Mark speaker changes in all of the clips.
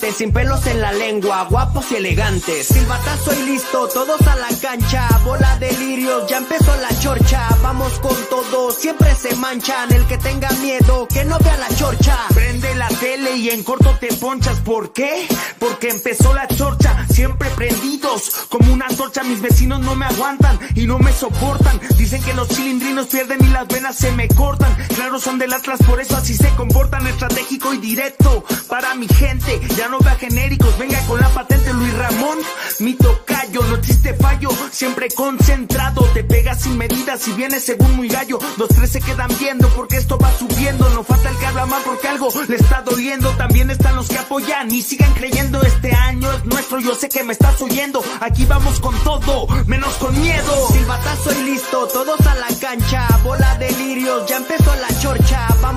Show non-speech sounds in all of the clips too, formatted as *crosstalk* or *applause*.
Speaker 1: sin pelos en la lengua, guapos y elegantes, silbatazo y listo, todos a la cancha, bola de lirios, ya empezó la chorcha, vamos con todo, siempre se manchan, el que tenga miedo, que no vea la chorcha.
Speaker 2: Prende la tele y en corto te ponchas, ¿por qué? Porque empezó la chorcha, siempre prendidos, como una antorcha, mis vecinos no me aguantan y no me soportan, dicen que los cilindrinos pierden y las venas se me cortan, claro son del Atlas, por eso así se comportan, estratégico y directo, para mi gente, no vea genéricos, venga con la patente Luis Ramón, mi tocayo, no existe fallo, siempre concentrado, te pegas sin medidas y vienes según muy gallo, los tres se quedan viendo porque esto va subiendo, no falta el que habla mal porque algo le está doliendo, también están los que apoyan y sigan creyendo, este año es nuestro, yo sé que me estás oyendo, aquí vamos con todo, menos con miedo.
Speaker 1: Silbatazo y listo, todos a la cancha, bola de lirios, ya empezó la chorcha, vamos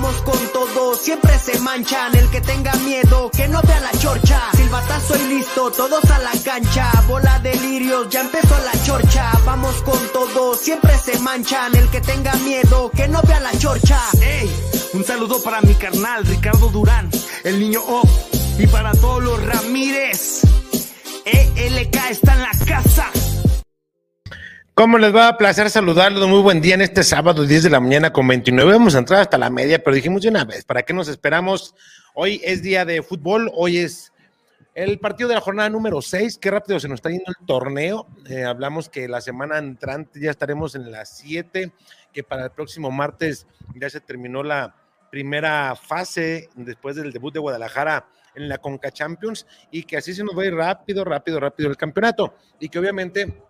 Speaker 1: siempre se manchan, el que tenga miedo, que no vea la chorcha. Silbatazo y listo, todos a la cancha, bola de lirios, ya empezó la chorcha, vamos con todo, siempre se manchan, el que tenga miedo, que no vea la chorcha.
Speaker 2: Ey, un saludo para mi carnal Ricardo Durán, el niño O, y para todos los Ramírez. ELK está en la casa.
Speaker 3: ¿Cómo les va a placer saludarlos? Muy buen día en este sábado, 10 de la mañana con 29. Vamos a entrar hasta la media, pero dijimos de una vez, ¿para qué nos esperamos? Hoy es día de fútbol, hoy es el partido de la jornada número 6. Qué rápido se nos está yendo el torneo. Eh, hablamos que la semana entrante ya estaremos en las 7, que para el próximo martes ya se terminó la primera fase después del debut de Guadalajara en la Conca Champions y que así se nos va a ir rápido, rápido, rápido el campeonato y que obviamente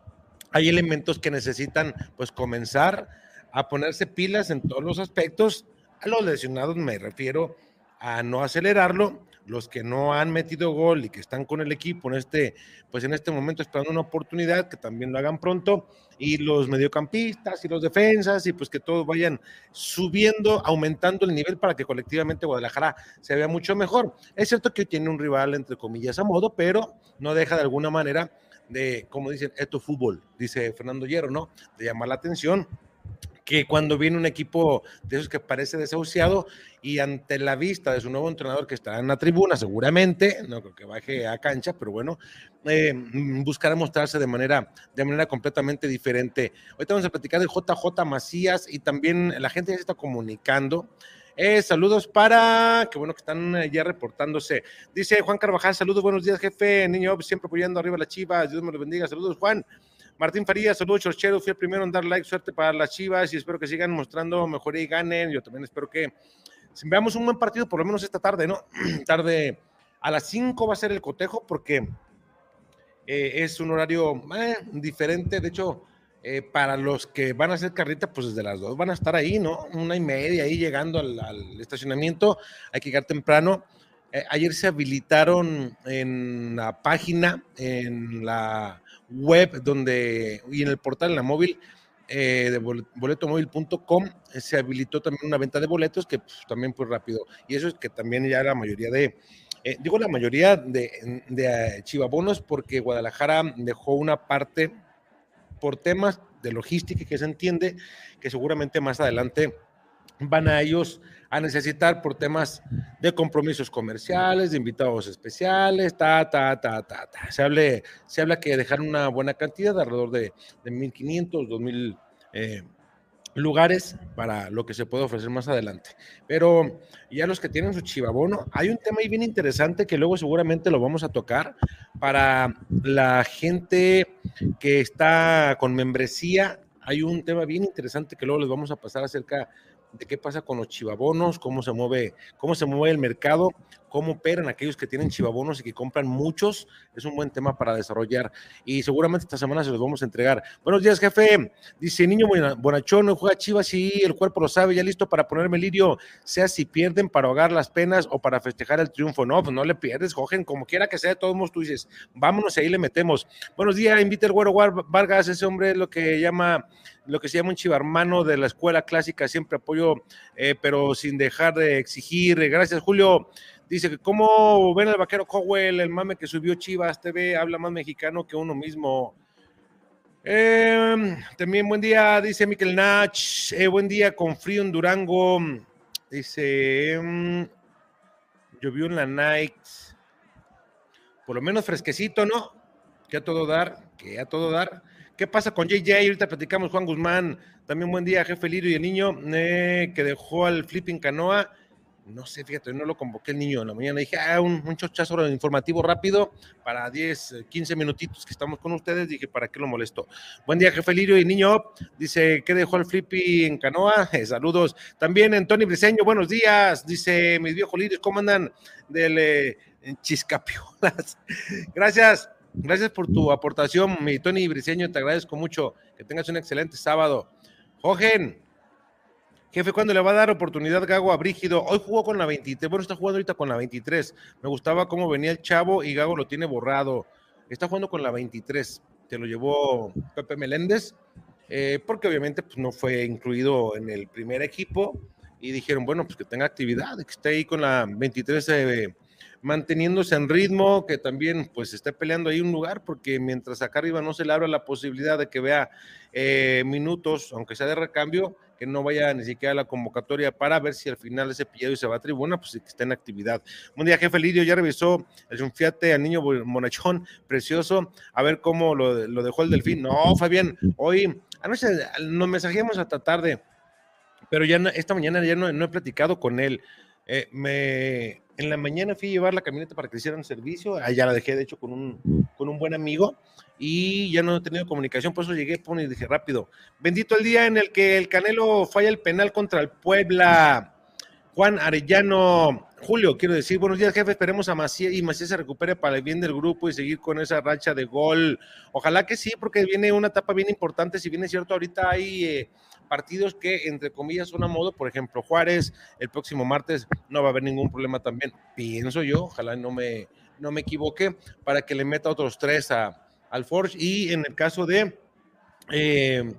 Speaker 3: hay elementos que necesitan pues comenzar a ponerse pilas en todos los aspectos. A los lesionados me refiero a no acelerarlo, los que no han metido gol y que están con el equipo en este, pues en este momento esperando una oportunidad, que también lo hagan pronto, y los mediocampistas y los defensas, y pues que todos vayan subiendo, aumentando el nivel para que colectivamente Guadalajara se vea mucho mejor. Es cierto que tiene un rival, entre comillas, a modo, pero no deja de alguna manera de, como dicen, esto fútbol, dice Fernando Hierro, ¿no? De llamar la atención que cuando viene un equipo de esos que parece desahuciado y ante la vista de su nuevo entrenador que estará en la tribuna seguramente, no creo que baje a cancha, pero bueno, eh, buscará mostrarse de manera, de manera completamente diferente. Ahorita vamos a platicar de JJ Macías y también la gente ya se está comunicando. Eh, saludos para, qué bueno que están eh, ya reportándose. Dice Juan Carvajal, saludos, buenos días, jefe. Niño, siempre apoyando arriba las chivas. Dios me lo bendiga. Saludos, Juan. Martín Farías, saludos, Chorchero. Fui el primero en dar like, suerte para las chivas y espero que sigan mostrando mejoría y ganen. Yo también espero que veamos un buen partido, por lo menos esta tarde, ¿no? *clears throat* tarde a las 5 va a ser el cotejo porque eh, es un horario eh, diferente. De hecho, eh, para los que van a hacer carrita, pues desde las 2 van a estar ahí, ¿no? Una y media ahí llegando al, al estacionamiento. Hay que llegar temprano. ayer se habilitaron en la página, en la web donde y en el portal, en la móvil eh, de boletomóvil.com se habilitó también una venta de boletos que pues, también fue rápido. Y eso es que también ya la mayoría de, eh, digo la mayoría de, de eh, chivabonos porque Guadalajara dejó una parte por temas de logística que se entiende que seguramente más adelante van a ellos a necesitar por temas de compromisos comerciales, de invitados especiales, ta, ta, ta, ta, ta. Se, hable, se habla que dejaron una buena cantidad, de alrededor de, de 1.500, 2.000 eh, lugares para lo que se puede ofrecer más adelante. Pero ya los que tienen su chivabono, hay un tema ahí bien interesante que luego seguramente lo vamos a tocar para la gente que está con membresía hay un tema bien interesante que luego les vamos a pasar acerca de qué pasa con los chivabonos, cómo se mueve, cómo se mueve el mercado, cómo operan aquellos que tienen chivabonos y que compran muchos. Es un buen tema para desarrollar y seguramente esta semana se los vamos a entregar. Buenos días, jefe. Dice Niño Bonachón, juega Chivas y el cuerpo lo sabe, ya listo para ponerme lirio, sea si pierden para ahogar las penas o para festejar el triunfo. No, pues no le pierdes, cogen como quiera que sea, de todos modos tú dices, vámonos y ahí le metemos. Buenos días, invita el güero Vargas, ese hombre es lo que llama lo que se llama un chivarmano de la escuela clásica, siempre apoyo, eh, pero sin dejar de exigir. Gracias, Julio. Dice que cómo ven al vaquero Cowell, el mame que subió Chivas TV, habla más mexicano que uno mismo. Em, también buen día, dice Miquel Nach. Eh, buen día con frío en Durango. Dice, em, llovió en la night. Por lo menos fresquecito, ¿no? Que a todo dar, que a todo dar. ¿Qué pasa con JJ? Ahorita platicamos Juan Guzmán. También buen día, jefe Lirio y el niño eh, que dejó al flipping canoa. No sé, fíjate, no lo convoqué el niño en la mañana. Dije, ah, un, un chochazo informativo rápido para 10, 15 minutitos que estamos con ustedes. Dije, ¿para qué lo molesto? Buen día, jefe Lirio y niño. Dice, ¿qué dejó el flipping en canoa? *laughs* saludos. También Antonio Briseño, buenos días. Dice, mis viejos lirios, ¿cómo andan? Del eh, Chiscapiolas. *laughs* Gracias. Gracias por tu aportación, mi Tony Briseño, te agradezco mucho. Que tengas un excelente sábado. Jojen, jefe, ¿cuándo le va a dar oportunidad Gago a Brígido? Hoy jugó con la 23, bueno, está jugando ahorita con la 23. Me gustaba cómo venía el chavo y Gago lo tiene borrado. Está jugando con la 23. Te lo llevó Pepe Meléndez, eh, porque obviamente pues, no fue incluido en el primer equipo. Y dijeron, bueno, pues que tenga actividad, que esté ahí con la 23. Eh, manteniéndose en ritmo, que también pues esté peleando ahí un lugar, porque mientras acá arriba no se le abra la posibilidad de que vea eh, minutos, aunque sea de recambio, que no vaya ni siquiera a la convocatoria para ver si al final ese pillado se va a tribuna, pues que esté en actividad. Un día, jefe Lidio, ya revisó el Fiate al niño monachón, precioso, a ver cómo lo, lo dejó el delfín. No, Fabián, hoy, anoche nos mensajeamos hasta tarde, pero ya esta mañana ya no, no he platicado con él. Eh, me, en la mañana fui a llevar la camioneta para que hicieran servicio, allá la dejé de hecho con un, con un buen amigo y ya no he tenido comunicación, por eso llegué y dije rápido, bendito el día en el que el Canelo falla el penal contra el Puebla. Juan Arellano, Julio, quiero decir, buenos días, jefe. Esperemos a Macías y Macías se recupere para el bien del grupo y seguir con esa racha de gol. Ojalá que sí, porque viene una etapa bien importante. Si bien es cierto, ahorita hay eh, partidos que, entre comillas, son a modo. Por ejemplo, Juárez, el próximo martes no va a haber ningún problema también. Pienso yo, ojalá no me, no me equivoque, para que le meta otros tres a, al Forge. Y en el caso de. Eh,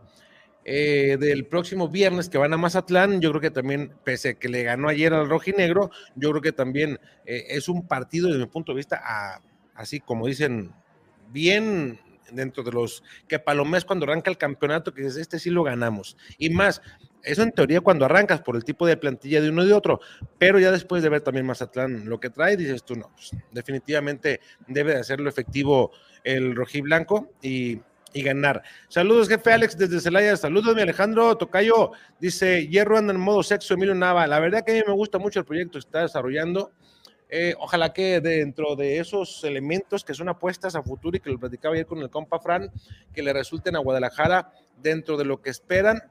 Speaker 3: eh, del próximo viernes que van a Mazatlán, yo creo que también, pese a que le ganó ayer al rojinegro, yo creo que también eh, es un partido desde mi punto de vista, así como dicen, bien dentro de los que Palomés cuando arranca el campeonato, que dices, este sí lo ganamos. Y más, eso en teoría cuando arrancas por el tipo de plantilla de uno y de otro, pero ya después de ver también Mazatlán lo que trae, dices tú, no, pues, definitivamente debe de hacerlo efectivo el rojiblanco y y ganar. Saludos, jefe Alex desde Celaya. Saludos, mi Alejandro Tocayo. Dice, Hierro anda en modo sexo, Emilio Nava. La verdad que a mí me gusta mucho el proyecto que está desarrollando. Eh, ojalá que dentro de esos elementos que son apuestas a futuro y que lo platicaba ayer con el compa Fran, que le resulten a Guadalajara dentro de lo que esperan,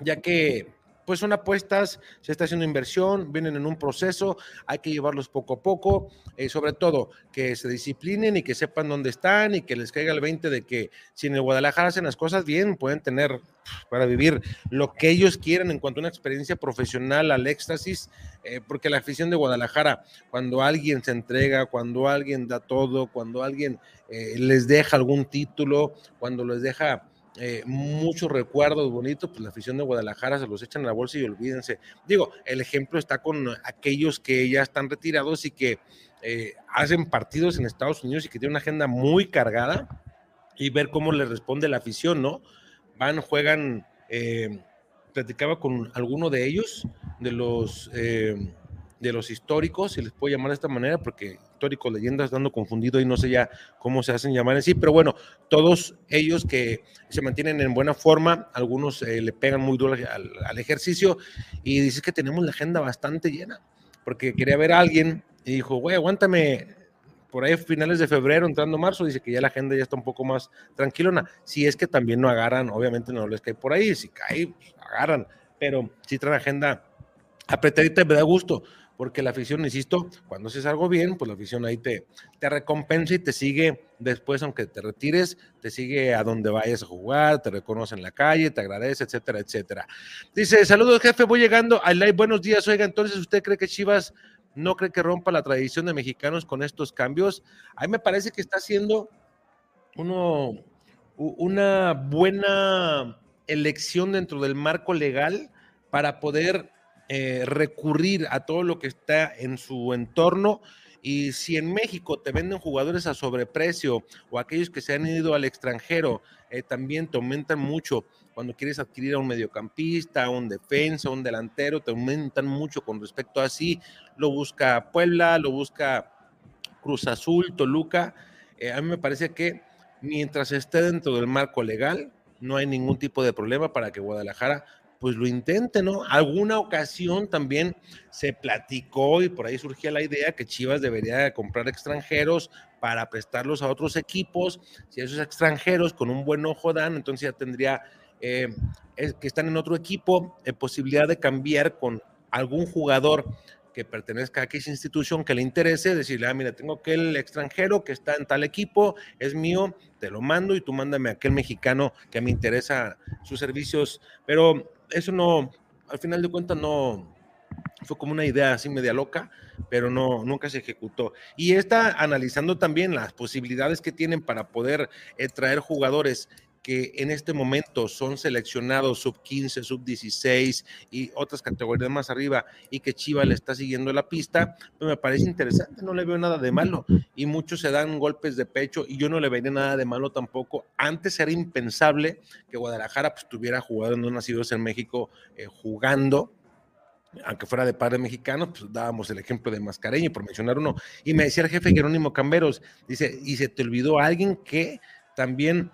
Speaker 3: ya que pues son apuestas, se está haciendo inversión, vienen en un proceso, hay que llevarlos poco a poco, eh, sobre todo que se disciplinen y que sepan dónde están y que les caiga el 20 de que si en el Guadalajara hacen las cosas bien, pueden tener para vivir lo que ellos quieran en cuanto a una experiencia profesional al éxtasis, eh, porque la afición de Guadalajara, cuando alguien se entrega, cuando alguien da todo, cuando alguien eh, les deja algún título, cuando les deja eh, muchos recuerdos bonitos, pues la afición de Guadalajara se los echan a la bolsa y olvídense. Digo, el ejemplo está con aquellos que ya están retirados y que eh, hacen partidos en Estados Unidos y que tienen una agenda muy cargada y ver cómo le responde la afición, ¿no? Van, juegan, eh, platicaba con alguno de ellos, de los, de los históricos, si les puedo llamar de esta manera, porque históricos, leyendas, dando confundido y no sé ya cómo se hacen llamar en sí, pero bueno, todos ellos que se mantienen en buena forma, algunos eh, le pegan muy duro al, ejercicio y dice que tenemos la agenda bastante llena, porque quería ver a alguien y dijo, güey, aguántame por ahí finales de febrero, entrando marzo, dice que ya la agenda ya está un poco más tranquilona. Si es que también no agarran, obviamente no les cae por ahí, si cae, pues, agarran, pero si traen agenda apretadita me da gusto, porque la afición, insisto, cuando haces algo bien, pues la afición ahí te, te recompensa y te sigue después, aunque te retires, te sigue a donde vayas a jugar, te reconoce en la calle, te agradece, etcétera, etcétera. Dice, saludos jefe, voy llegando al live, buenos días, oiga, entonces usted cree que Chivas no cree que rompa la tradición de mexicanos con estos cambios? A mí me parece que está haciendo uno, una buena elección dentro del marco legal para poder eh, recurrir a todo lo que está en su entorno. Y si en México te venden jugadores a sobreprecio o aquellos que se han ido al extranjero, eh, también te aumentan mucho. Cuando quieres adquirir a un mediocampista, a un defensa, a un delantero, te aumentan mucho con respecto a así. Lo busca Puebla, lo busca Cruz Azul, Toluca. Eh, a mí me parece que mientras esté dentro del marco legal, no hay ningún tipo de problema para que Guadalajara pues lo intente, ¿no? Alguna ocasión también se platicó y por ahí surgía la idea que Chivas debería comprar extranjeros para prestarlos a otros equipos. Si esos extranjeros con un buen ojo dan, entonces ya tendría eh, que están en otro equipo, eh, posibilidad de cambiar con algún jugador que pertenezca a aquella institución que le interese, decirle, ah, mira, tengo aquel extranjero que está en tal equipo, es mío, te lo mando y tú mándame a aquel mexicano que me interesa sus servicios, pero eso no, al final de cuentas no, fue como una idea así media loca, pero no, nunca se ejecutó. Y está analizando también las posibilidades que tienen para poder eh, traer jugadores que en este momento son seleccionados sub 15, sub 16 y otras categorías más arriba y que Chiva le está siguiendo la pista, pues me parece interesante, no le veo nada de malo y muchos se dan golpes de pecho y yo no le vería nada de malo tampoco. Antes era impensable que Guadalajara pues tuviera jugado en nacidos en México eh, jugando aunque fuera de padre mexicano, pues dábamos el ejemplo de Mascareño, por mencionar uno. Y me decía el jefe Jerónimo Camberos, dice, y se te olvidó alguien que también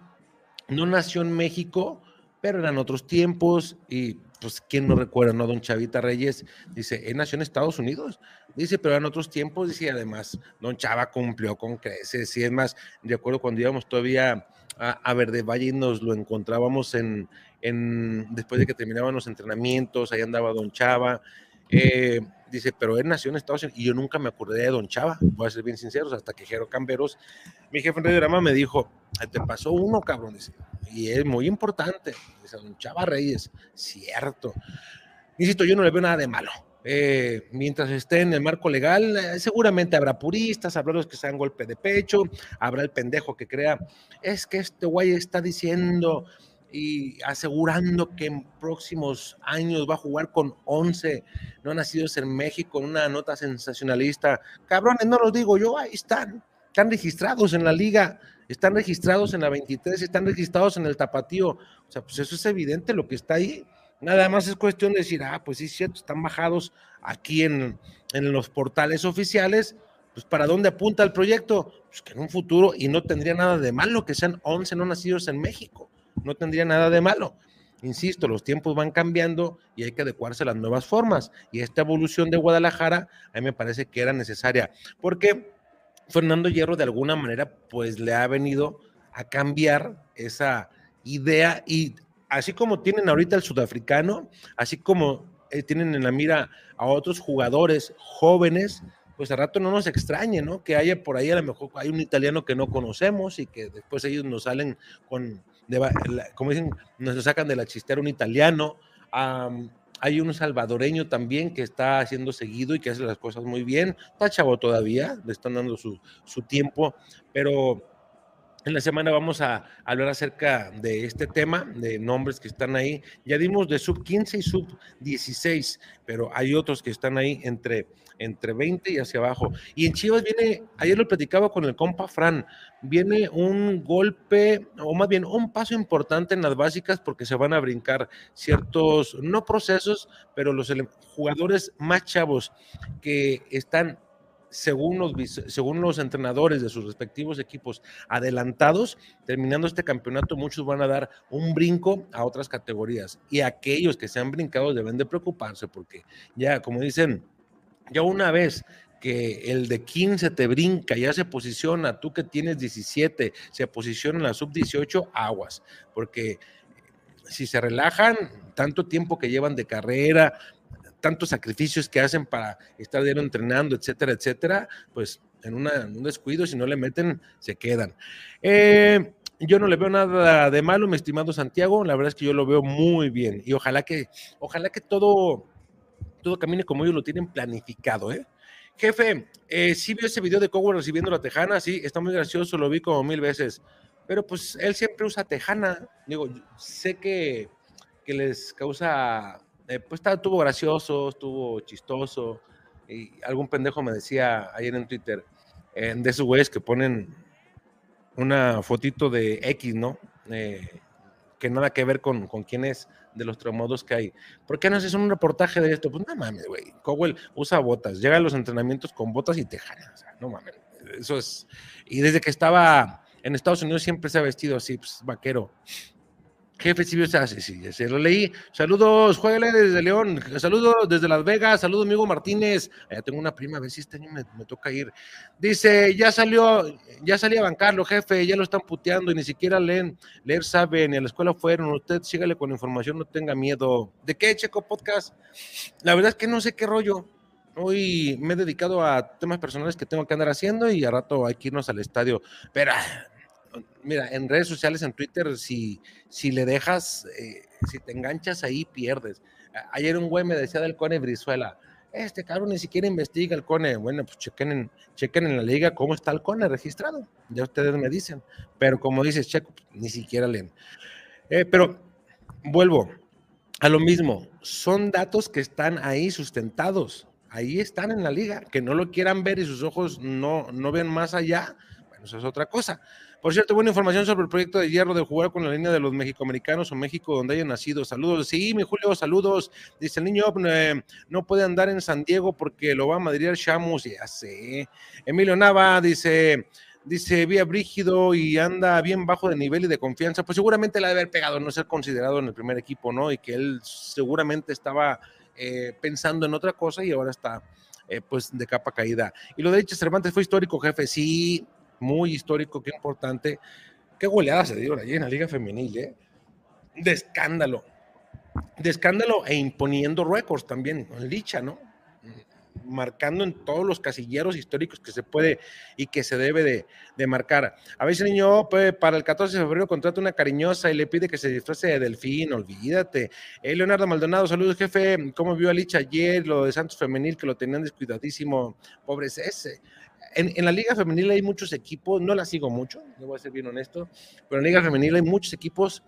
Speaker 3: no nació en México, pero eran otros tiempos y pues quién no recuerda, ¿no? Don Chavita Reyes dice, él nació en Estados Unidos, dice, pero eran otros tiempos, dice, además Don Chava cumplió con creces y es más, de acuerdo cuando íbamos todavía a, a Verde Valle y nos lo encontrábamos en, en, después de que terminaban los entrenamientos, ahí andaba Don Chava, eh, dice, pero él nació en Estados Unidos y yo nunca me acordé de Don Chava, voy a ser bien sinceros, hasta que Jero Camberos, mi jefe en Radio Drama me dijo, te pasó uno, cabrón, dice, y es muy importante, dice Don Chava Reyes, cierto. Insisto, yo no le veo nada de malo. Eh, mientras esté en el marco legal, eh, seguramente habrá puristas, habrá los que sean golpe de pecho, habrá el pendejo que crea, es que este güey está diciendo y asegurando que en próximos años va a jugar con 11 no nacidos en México, una nota sensacionalista. Cabrones, no los digo yo, ahí están, están registrados en la liga, están registrados en la 23, están registrados en el tapatío. O sea, pues eso es evidente lo que está ahí. Nada más es cuestión de decir, ah, pues sí, cierto, están bajados aquí en, en los portales oficiales. Pues para dónde apunta el proyecto? Pues que en un futuro, y no tendría nada de malo que sean 11 no nacidos en México no tendría nada de malo. Insisto, los tiempos van cambiando y hay que adecuarse a las nuevas formas. Y esta evolución de Guadalajara a mí me parece que era necesaria, porque Fernando Hierro de alguna manera pues le ha venido a cambiar esa idea y así como tienen ahorita el sudafricano, así como eh, tienen en la mira a otros jugadores jóvenes, pues a rato no nos extrañe, ¿no? Que haya por ahí a lo mejor hay un italiano que no conocemos y que después ellos nos salen con como dicen, nos sacan de la chistera un italiano. hay un salvadoreño también que está haciendo seguido y que hace las cosas muy bien. Está chavo todavía, le están dando su, su tiempo, pero en la semana vamos a hablar acerca de este tema, de nombres que están ahí. Ya dimos de sub 15 y sub 16, pero hay otros que están ahí entre, entre 20 y hacia abajo. Y en Chivas viene, ayer lo platicaba con el compa Fran, viene un golpe, o más bien un paso importante en las básicas porque se van a brincar ciertos, no procesos, pero los jugadores más chavos que están según los, según los entrenadores de sus respectivos equipos adelantados, terminando este campeonato, muchos van a dar un brinco a otras categorías. Y aquellos que se han brincado deben de preocuparse porque ya, como dicen, ya una vez que el de 15 te brinca, ya se posiciona, tú que tienes 17, se posiciona en la sub 18, aguas, porque si se relajan, tanto tiempo que llevan de carrera, tantos sacrificios que hacen para estar diario entrenando, etcétera, etcétera, pues en, un descuido, si no le meten, se quedan. Eh, yo no le veo nada de malo, mi estimado Santiago, la verdad es que yo lo veo muy bien y ojalá que, ojalá que todo, todo camine como ellos lo tienen planificado, ¿eh? Jefe, eh, sí vio ese video de Cowell recibiendo la tejana, sí, está muy gracioso, lo vi como mil veces, pero pues él siempre usa tejana, digo, sé que, que les causa, eh, pues estuvo gracioso, estuvo chistoso, y algún pendejo me decía ayer en Twitter, de esos güeyes que ponen una fotito de X, ¿no? Eh, que nada que ver con, con quién es de los traumados que hay. ¿Por qué no haces un reportaje de esto? Pues no mames, güey. Cowell usa botas, llega a los entrenamientos con botas y tejanas. O sea, no mames. Eso es. Y desde que estaba en Estados Unidos siempre se ha vestido así, pues, vaquero. Jefe sí, sí, sí, se lo leí. Saludos, jueguele desde León. Saludos desde Las Vegas. Saludos, amigo Martínez. Ya tengo una prima, a ver si este año me, toca ir. Dice, ya salió, ya salía a bancarlo, jefe, ya lo están puteando y ni siquiera leen, leer saben, ni a la escuela fueron. Usted sígale con información, no tenga miedo. ¿De qué, Checo Podcast? La verdad es que no sé qué rollo. Hoy me he dedicado a temas personales que tengo que andar haciendo y a rato hay que irnos al estadio. Pero mira, en redes sociales, en Twitter, si, si le dejas, eh, si te enganchas ahí, pierdes. Ayer un güey me decía del Cone Brizuela, este cabrón ni siquiera investiga el Cone. Bueno, pues chequen en, chequen en la liga cómo está el Cone registrado. Ya ustedes me dicen. Pero como dices, Checo, ni siquiera leen. Eh, pero vuelvo a lo mismo. Son datos que están ahí sustentados. Ahí están en la liga. Que no lo quieran ver y sus ojos no, no ven más allá. Bueno, eso es otra cosa. Por cierto, buena información sobre el proyecto de hierro de jugar con la línea de los mexicoamericanos o México donde hayan nacido. Saludos. Sí, mi Julio, saludos. Dice el niño, eh, no puede andar en San Diego porque lo va a madrear Shamus. Ya sé. Emilio Nava dice, dice, vía brígido y anda bien bajo de nivel y de confianza. Pues seguramente la debe haber pegado, no ser considerado en el primer equipo, ¿no? Y que él seguramente estaba eh, pensando en otra cosa y ahora está. Eh, pues de capa caída. Y lo de Dicha Cervantes fue histórico, jefe. Sí, muy histórico, qué importante. Qué goleada se dio allí en la Liga Femenil, ¿eh? De escándalo. De escándalo e imponiendo récords también, en dicha, ¿no? marcando en todos los casilleros históricos que se puede y que se debe de, marcar. A veces niño para el 14 de febrero contrata una cariñosa y le pide que se disfrace de delfín, olvídate. Eh, Leonardo Maldonado, saludos jefe, ¿cómo vio a Licha ayer? Lo de Santos Femenil que lo tenían descuidadísimo, pobres ese en, la Liga Femenil hay muchos equipos, no la sigo mucho, no voy a ser bien honesto, pero en la Liga Femenil hay muchos equipos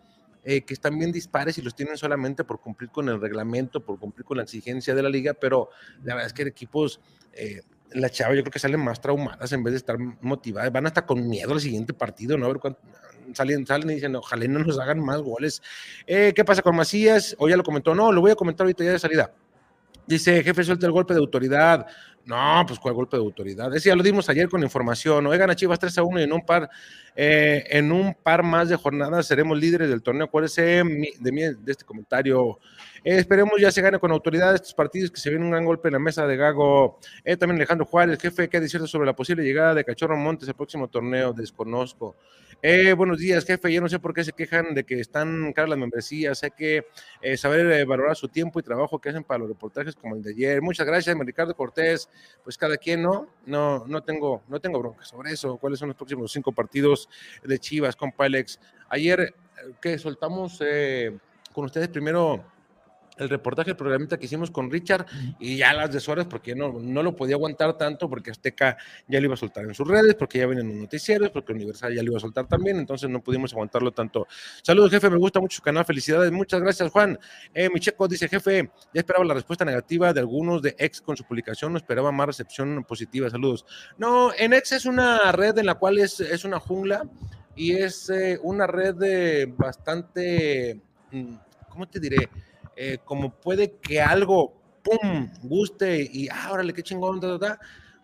Speaker 3: eh, que están bien dispares y los tienen solamente por cumplir con el reglamento, por cumplir con la exigencia de la liga, pero la verdad es que equipos, eh, la chava yo creo que salen más traumadas en vez de estar motivadas, van hasta con miedo al siguiente partido, ¿no? A ver cuánto, salen, salen y dicen, ojalá no nos hagan más goles. Eh, ¿Qué pasa con Macías? O ya lo comentó, no, lo voy a comentar ahorita ya de salida. Dice, jefe, suelta el golpe de autoridad. No, pues cuál golpe de autoridad. Ese ya lo dimos ayer con información. Oigan a Chivas 3 a 1 y en un par, eh, en un par más de jornadas seremos líderes del torneo. Acuérdense de, de, de este comentario. Eh, esperemos ya se gane con autoridad estos partidos, que se viene un gran golpe en la mesa de Gago. Eh, también Alejandro Juárez, jefe, ¿qué decirte sobre la posible llegada de Cachorro Montes al próximo torneo? Desconozco. Eh, buenos días, jefe. Yo no sé por qué se quejan de que están caras las membresías. Hay que eh, saber valorar su tiempo y trabajo que hacen para los reportajes como el de ayer. Muchas gracias, Ricardo Cortés. Pues cada quien, ¿no? No, no tengo, no tengo bronca sobre eso. ¿Cuáles son los próximos cinco partidos de Chivas, compa Alex? Ayer que soltamos con ustedes primero el reportaje, el programita que hicimos con Richard y ya las de Suárez, porque no, no lo podía aguantar tanto, porque Azteca ya lo iba a soltar en sus redes, porque ya vienen los noticieros, porque Universal ya lo iba a soltar también, entonces no pudimos aguantarlo tanto. Saludos, jefe, me gusta mucho su canal, felicidades, muchas gracias, Juan. Eh, mi checo dice, jefe, ya esperaba la respuesta negativa de algunos de Ex con su publicación, no esperaba más recepción positiva, saludos. No, en Ex es una red en la cual es, es una jungla y es eh, una red de bastante, mm, ¿cómo te diré? Eh, como puede que algo, ¡pum!, guste y, ah, órale, qué chingón,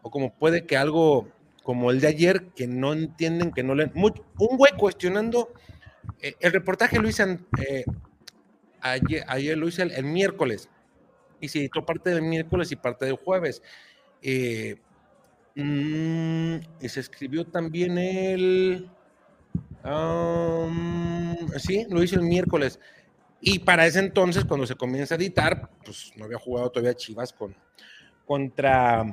Speaker 3: o como puede que algo como el de ayer, que no entienden, que no leen. un güey cuestionando, eh, el reportaje lo hice eh, ayer, lo hice el, miércoles, y se editó parte del miércoles y parte del jueves. Mm, y se escribió también el... sí, lo hizo el miércoles. Y para ese entonces, cuando se comienza a editar, pues no había jugado todavía Chivas con, contra,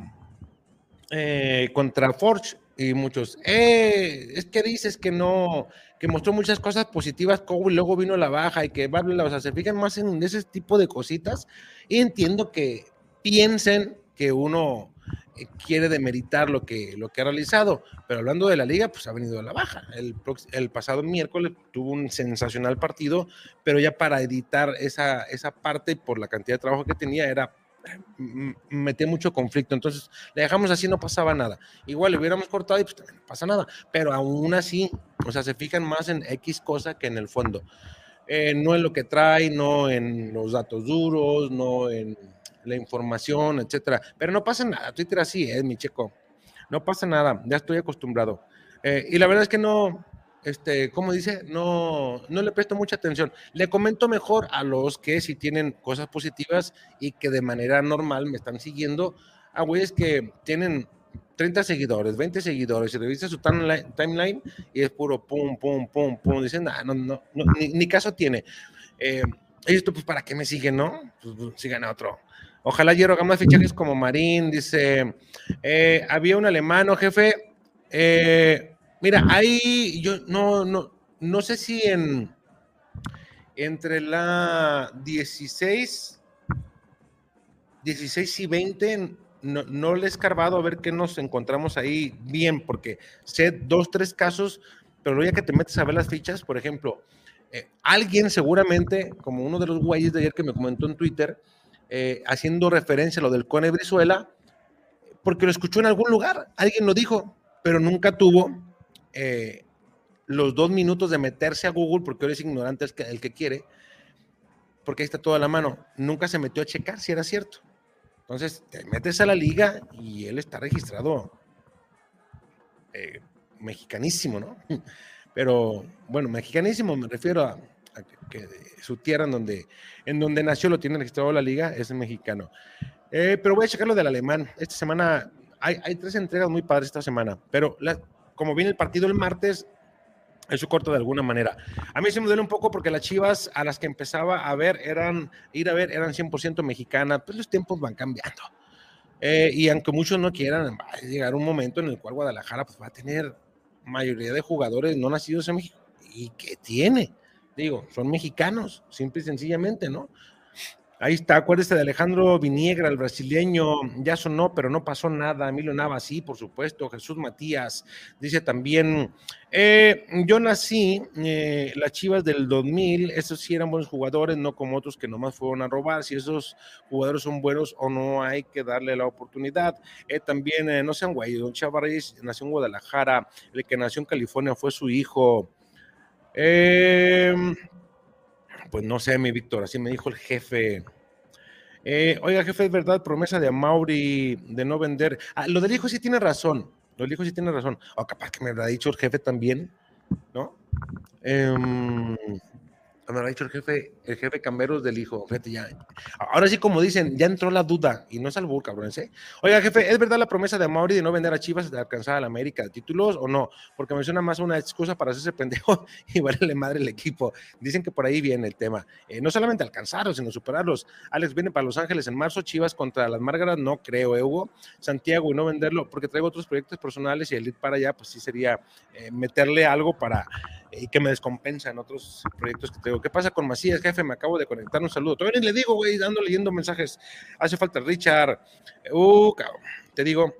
Speaker 3: eh, contra Forge y muchos. Eh, es que dices que no, que mostró muchas cosas positivas, como luego vino la baja y que bla, bla, bla, o sea, se fijan más en ese tipo de cositas y entiendo que piensen que uno quiere demeritar lo que, lo que ha realizado, pero hablando de la liga, pues ha venido a la baja. El, el pasado miércoles tuvo un sensacional partido, pero ya para editar esa, esa parte por la cantidad de trabajo que tenía era metía mucho conflicto. Entonces, le dejamos así, no pasaba nada. Igual le hubiéramos cortado y pues no pasa nada. Pero aún así, o sea, se fijan más en X cosa que en el fondo. Eh, no en lo que trae, no en los datos duros, no en la información, etcétera. Pero no pasa nada. Twitter así es, mi chico. No pasa nada. Ya estoy acostumbrado. Eh, y la verdad es que no, este, como dice, no, no le presto mucha atención. Le comento mejor a los que si tienen cosas positivas y que de manera normal me están siguiendo, a güeyes que tienen 30 seguidores, 20 seguidores, y revisa su timeline, y es puro pum, pum, pum, pum. Dicen, no, no, no, ni, caso tiene. Eh, esto, pues, ¿para qué me siguen, no? Pues, pues sigan a otro. Ojalá Hierro haga más fichajes como Marín, dice, eh, había un alemán, jefe, eh, Mira, ahí yo no, no, no sé si en entre la 16, 16 y 20 no, no le he escarbado a ver qué nos encontramos ahí bien, porque sé dos, tres casos, pero ya que te metes a ver las fichas, por ejemplo, eh, alguien seguramente, como uno de los güeyes de ayer que me comentó en Twitter, eh, haciendo referencia a lo del Cone Brizuela, porque lo escuchó en algún lugar, alguien lo dijo, pero nunca tuvo eh, los dos minutos de meterse a Google, porque ahora es ignorante el que, el que quiere, porque ahí está toda la mano. Nunca se metió a checar si era cierto. Entonces, te metes a la liga y él está registrado eh, mexicanísimo, ¿no? *laughs* Pero bueno, mexicanísimo me refiero a, que, su tierra en donde, en donde nació lo tiene registrado la liga, es mexicano. Eh, pero voy a checar lo del alemán. Esta semana hay, hay, tres entregas muy padres esta semana, pero como viene el partido el martes, eso corta de alguna manera. A mí se me duele un poco porque las chivas a las que empezaba a ver eran, ir a ver, eran 100% mexicanas, pues los tiempos van cambiando. Eh, y aunque muchos no quieran, va a llegar un momento en el cual Guadalajara pues, va a tener mayoría de jugadores no nacidos en México. ¿Y qué tiene? Digo, son mexicanos, simple y sencillamente, ¿no? Ahí está, acuérdese de Alejandro Viniegra, el brasileño, ya sonó, pero no pasó nada. Emilio Nava, sí, por supuesto. Jesús Matías dice también, eh, yo nací, eh, las Chivas del 2000, esos sí eran buenos jugadores, no como otros que nomás fueron a robar. Si esos jugadores son buenos o no, hay que darle la oportunidad. Eh, también, no sean güey, don Chávez nació en Guadalajara, el que nació en California fue su hijo. Eh, pues no sé, mi Víctor, así me dijo el jefe. Eh, oiga, jefe, es verdad, promesa de Mauri de no vender. Ah, lo del hijo sí tiene razón. Lo del hijo sí tiene razón. O capaz que me lo ha dicho el jefe también, ¿no? Eh, me lo ha dicho el jefe, el jefe Camberos del hijo. Fíjate, ya. Ahora sí, como dicen, ya entró la duda y no es albur, cabrón. ¿eh? Oiga, jefe, ¿es verdad la promesa de Mauri de no vender a Chivas de alcanzar a la América de títulos o no? Porque menciona más una excusa para hacerse pendejo *laughs* y valerle madre el equipo. Dicen que por ahí viene el tema. Eh, no solamente alcanzarlos, sino superarlos. Alex viene para Los Ángeles en marzo, Chivas contra las Márgaras, no creo, ¿eh, Hugo? Santiago y no venderlo porque traigo otros proyectos personales y el ir para allá, pues sí sería eh, meterle algo para que me descompensa en otros proyectos que tengo. ¿Qué pasa con Macías, jefe? Me acabo de conectar, un saludo. Todavía le digo, güey, dando leyendo mensajes. Hace falta Richard. Uh, cabrón. Te digo,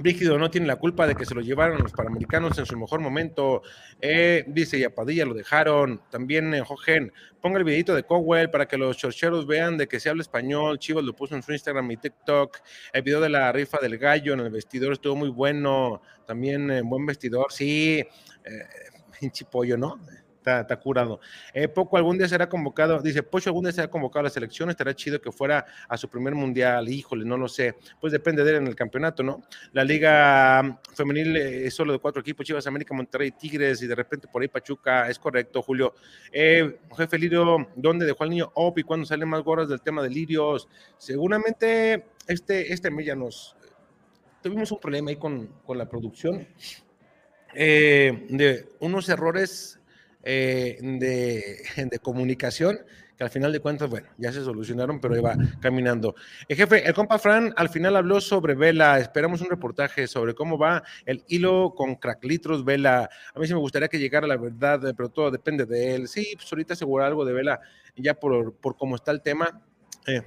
Speaker 3: Brígido no tiene la culpa de que se lo llevaron los panamericanos en su mejor momento. Eh, dice, y a Padilla lo dejaron. También eh, Jojen, ponga el videito de Cowell para que los chorcheros vean de que se habla español. Chivas lo puso en su Instagram y TikTok. El video de la rifa del gallo en el vestidor estuvo muy bueno. También eh, buen vestidor, sí. Eh, pinche pollo, ¿no? Está, está, curado. Eh, Poco algún día será convocado, dice, Pocho algún día será convocado a la selección, estaría chido que fuera a su primer mundial, híjole, no lo sé, pues depende de él en el campeonato, ¿no? La liga femenil es solo de cuatro equipos, Chivas, América, Monterrey, Tigres y de repente por ahí Pachuca, es correcto, Julio. Eh, jefe Lirio, ¿dónde dejó al niño Op y cuándo salen más gorras del tema de Lirios? Seguramente este, este mes ya nos, tuvimos un problema ahí con, con la producción eh, de unos errores eh, de, comunicación que al final de cuentas, bueno, ya se solucionaron, pero iba caminando. El jefe, el compa Fran al final habló sobre Vela, esperamos un reportaje sobre cómo va el hilo con Cracklitos Vela. A mí sí me gustaría que llegara la verdad, pero todo depende de él. Sí, pues ahorita asegura algo de Vela, ya por, por cómo está el tema. Eh,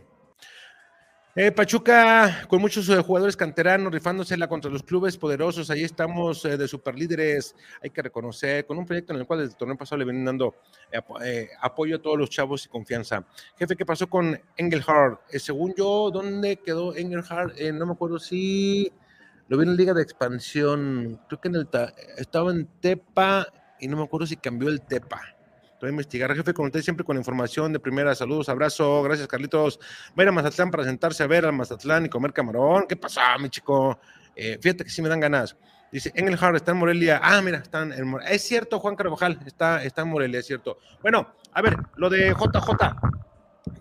Speaker 3: eh, Pachuca con muchos eh, jugadores canteranos rifándosela contra los clubes poderosos. Ahí estamos eh, de superlíderes, hay que reconocer, con un proyecto en el cual desde el torneo pasado le vienen dando eh, apoyo a todos los chavos y confianza. Jefe, ¿qué pasó con Engelhardt? según yo, ¿dónde quedó Engelhardt? no me acuerdo si lo vi en la Liga de Expansión. Creo que en el estaba en Tepa y no me acuerdo si cambió el Tepa a investigar. Jefe, con usted siempre con información de primera. Saludos, abrazo. Gracias, Carlitos. Va a ir a Mazatlán para sentarse a ver al Mazatlán y comer camarón. ¿Qué pasa, mi chico? Eh, fíjate que sí me dan ganas. Dice, Engelhardt está en Morelia. Ah, mira, están en Morelia. Es cierto, Juan Carvajal, está, está en Morelia, es cierto. Bueno, a ver, lo de JJ.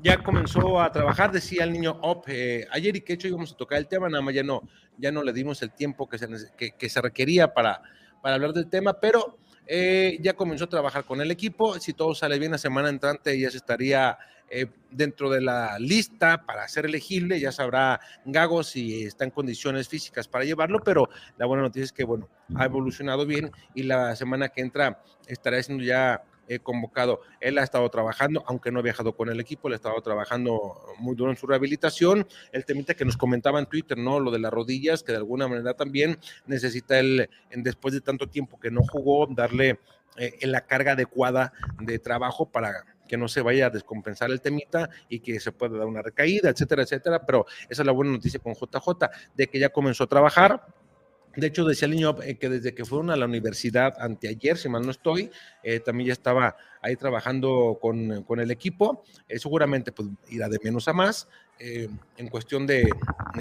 Speaker 3: Ya comenzó a trabajar, decía el niño Op, eh, ayer y que hecho íbamos a tocar el tema, nada más ya no, ya no le dimos el tiempo que se, que, que se requería para, para hablar del tema, pero eh, ya comenzó a trabajar con el equipo. Si todo sale bien la semana entrante, ya se estaría eh, dentro de la lista para ser elegible. Ya sabrá Gago si está en condiciones físicas para llevarlo, pero la buena noticia es que, bueno, ha evolucionado bien y la semana que entra estará siendo ya convocado. Él ha estado trabajando, aunque no ha viajado con el equipo, le ha estado trabajando muy duro en su rehabilitación. El temita que nos comentaba en Twitter, ¿no? Lo de las rodillas, que de alguna manera también necesita él, después de tanto tiempo que no jugó, darle eh, la carga adecuada de trabajo para que no se vaya a descompensar el temita y que se pueda dar una recaída, etcétera, etcétera. Pero esa es la buena noticia con JJ, de que ya comenzó a trabajar, de hecho, decía el niño eh, que desde que fueron a la universidad anteayer, si mal no estoy, eh, también ya estaba ahí trabajando con, con el equipo. Eh, seguramente pues, irá de menos a más en cuestión de,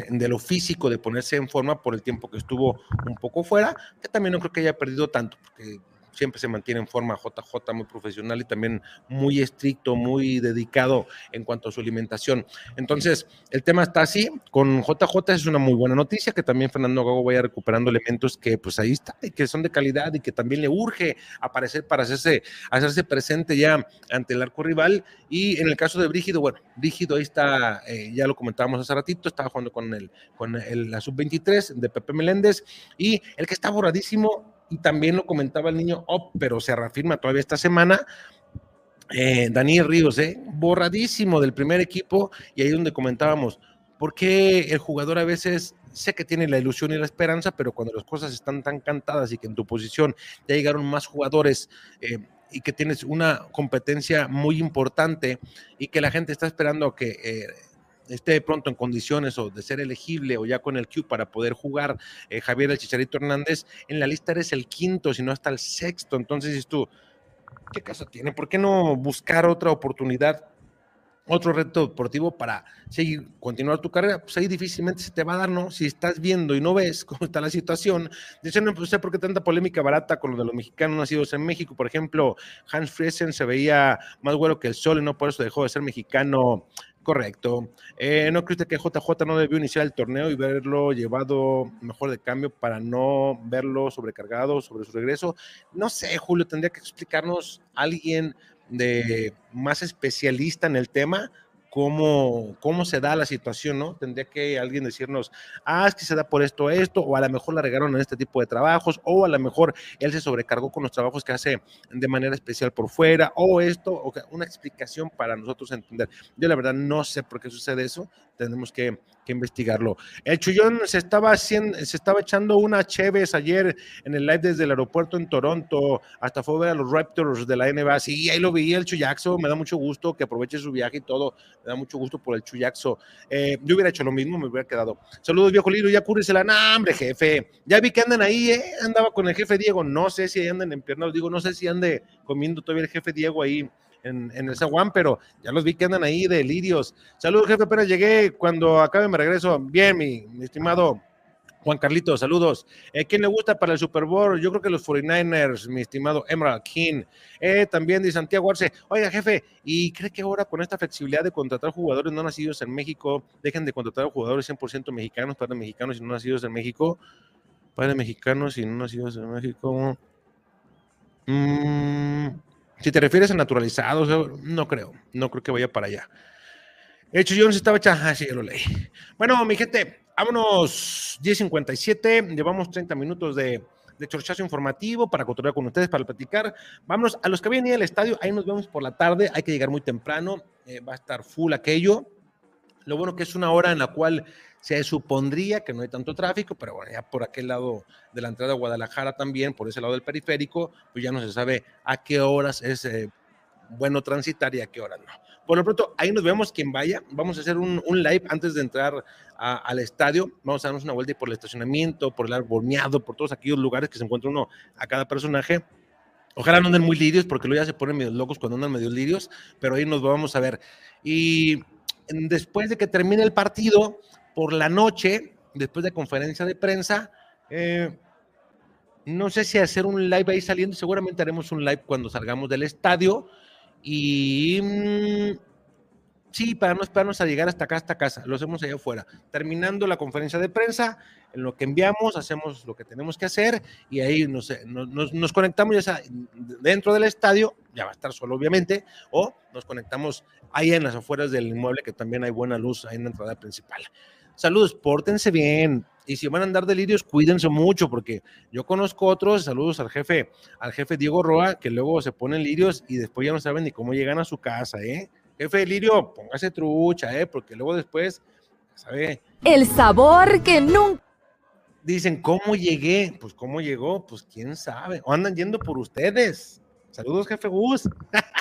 Speaker 3: de, lo físico, de ponerse en forma por el tiempo que estuvo un poco fuera, que también no creo que haya perdido tanto, porque siempre se mantiene en forma JJ muy profesional y también muy estricto, muy dedicado en cuanto a su alimentación. Entonces, el tema está así, con JJ es una muy buena noticia, que también Fernando Gago vaya recuperando elementos que pues ahí está, y que son de calidad y que también le urge aparecer para hacerse, hacerse presente ya ante el arco rival. Y en el caso de Brígido, bueno, Brígido ahí está, eh, ya lo comentábamos hace ratito, estaba jugando con, el, con el, la sub-23 de Pepe Meléndez y el que está borradísimo y también lo comentaba el niño oh, pero se reafirma todavía esta semana. Eh, Daniel Ríos, eh, borradísimo del primer equipo, y ahí donde comentábamos, ¿por qué el jugador a veces sé que tiene la ilusión y la esperanza, pero cuando las cosas están tan cantadas y que en tu posición ya llegaron más jugadores eh, y que tienes una competencia muy importante y que la gente está esperando que eh, esté pronto en condiciones o de ser elegible o ya con el Q para poder jugar eh, Javier el Chicharito Hernández, en la lista eres el quinto, si no hasta el sexto. Entonces dices tú, ¿qué caso tiene? ¿Por qué no buscar otra oportunidad? Otro reto deportivo para seguir, continuar tu carrera, pues ahí difícilmente se te va a dar, ¿no? Si estás viendo y no ves *laughs* cómo está la situación, dicen, no pues, sé por qué tanta polémica barata con lo de los mexicanos nacidos en México. Por ejemplo, Hans Friesen se veía más bueno que el sol y no por eso dejó de ser mexicano Correcto. Eh, ¿No crees que JJ no debió iniciar el torneo y verlo llevado mejor de cambio para no verlo sobrecargado sobre su regreso? No sé, Julio, tendría que explicarnos alguien de más especialista en el tema cómo, cómo se da la situación, ¿no? Tendría que alguien decirnos, ah, es que se da por esto, esto, o a lo mejor la regaron en este tipo de trabajos, o a lo mejor él se sobrecargó con los trabajos que hace de manera especial por fuera, o esto, o una explicación para nosotros entender. Yo la verdad no sé por qué sucede eso, tenemos que, que investigarlo. El Chullón se estaba haciendo, se estaba echando una Cheves ayer en el live desde el aeropuerto en Toronto, hasta fue a ver a los Raptors de la NBA, sí, ahí lo vi, el Chuyaxo, me da mucho gusto que aproveche su viaje y todo, me da mucho gusto por el Chuyaxo. Eh, yo hubiera hecho lo mismo, me hubiera quedado. Saludos, viejo Lilo, ya cúresela, la hambre, jefe. Ya vi que andan ahí, ¿eh? andaba con el jefe Diego, no sé si andan en piernas, digo, no sé si ande comiendo todavía el jefe Diego ahí en, en el Zaguán, pero ya los vi que andan ahí de lirios. Saludos, jefe, apenas llegué cuando acabe me regreso. Bien, mi, estimado Juan Carlito, saludos. Eh, ¿Quién le gusta para el Super Bowl? Yo creo que los 49ers, mi estimado Emerald King. Eh, también de Santiago Arce. Oiga, jefe, ¿y cree que ahora con esta flexibilidad de contratar jugadores no nacidos en México, dejen de contratar jugadores 100% mexicanos, padres mexicanos y no nacidos en México? Padres mexicanos y no nacidos en México. Mm, si te refieres a naturalizados, no creo. No creo que vaya para allá. De hecho, yo no estaba echando. Ah, sí, ya lo leí. Bueno, mi gente, vámonos. 10.57. Llevamos 30 minutos de, de chorchazo informativo para controlar con ustedes, para platicar. Vámonos a los que vienen al estadio. Ahí nos vemos por la tarde. Hay que llegar muy temprano. Eh, va a estar full aquello. Lo bueno que es una hora en la cual se supondría que no hay tanto tráfico, pero bueno, ya por aquel lado de la entrada a Guadalajara también, por ese lado del periférico, pues ya no se sabe a qué horas es eh, bueno transitar y a qué horas no. Por lo pronto, ahí nos vemos quien vaya. Vamos a hacer un, un live antes de entrar a, al estadio. Vamos a darnos una vuelta por el estacionamiento, por el arbolmeado, por todos aquellos lugares que se encuentra uno a cada personaje. Ojalá no anden muy lirios, porque luego ya se ponen medio locos cuando andan medio lirios, pero ahí nos vamos a ver. Y después de que termine el partido, por la noche, después de conferencia de prensa, eh, no sé si hacer un live ahí saliendo, seguramente haremos un live cuando salgamos del estadio y mmm, sí, para no esperarnos a llegar hasta acá, hasta casa, lo hacemos allá afuera. Terminando la conferencia de prensa, en lo que enviamos, hacemos lo que tenemos que hacer y ahí nos, nos conectamos dentro del estadio, ya va a estar solo obviamente, o nos conectamos ahí en las afueras del inmueble que también hay buena luz ahí en la entrada principal. Saludos, pórtense bien. Y si van a andar delirios, cuídense mucho, porque yo conozco otros, saludos al jefe, al jefe Diego Roa, que luego se ponen lirios y después ya no saben ni cómo llegan a su casa, ¿eh? Jefe Lirio, póngase trucha, ¿eh? Porque luego después, ¿sabe?
Speaker 4: El sabor que nunca.
Speaker 3: Dicen, ¿cómo llegué? Pues, ¿cómo llegó? Pues, quién sabe. O andan yendo por ustedes. Saludos, jefe Gus. *laughs*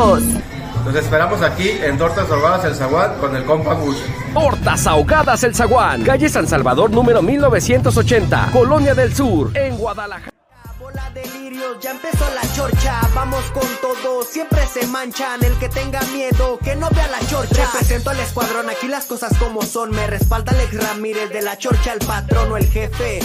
Speaker 5: Nos esperamos aquí en Tortas Ahogadas El Zaguán con el compa Gus.
Speaker 6: Tortas Ahogadas El Zaguán. Calle San Salvador número 1980, Colonia del Sur, en Guadalajara.
Speaker 1: Bola delirios, ya empezó la chorcha, vamos con todo, siempre se manchan, el que tenga miedo, que no vea la chorcha. Represento al escuadrón, aquí las cosas como son, me respalda Alex Ramírez de la chorcha, el patrono, el jefe.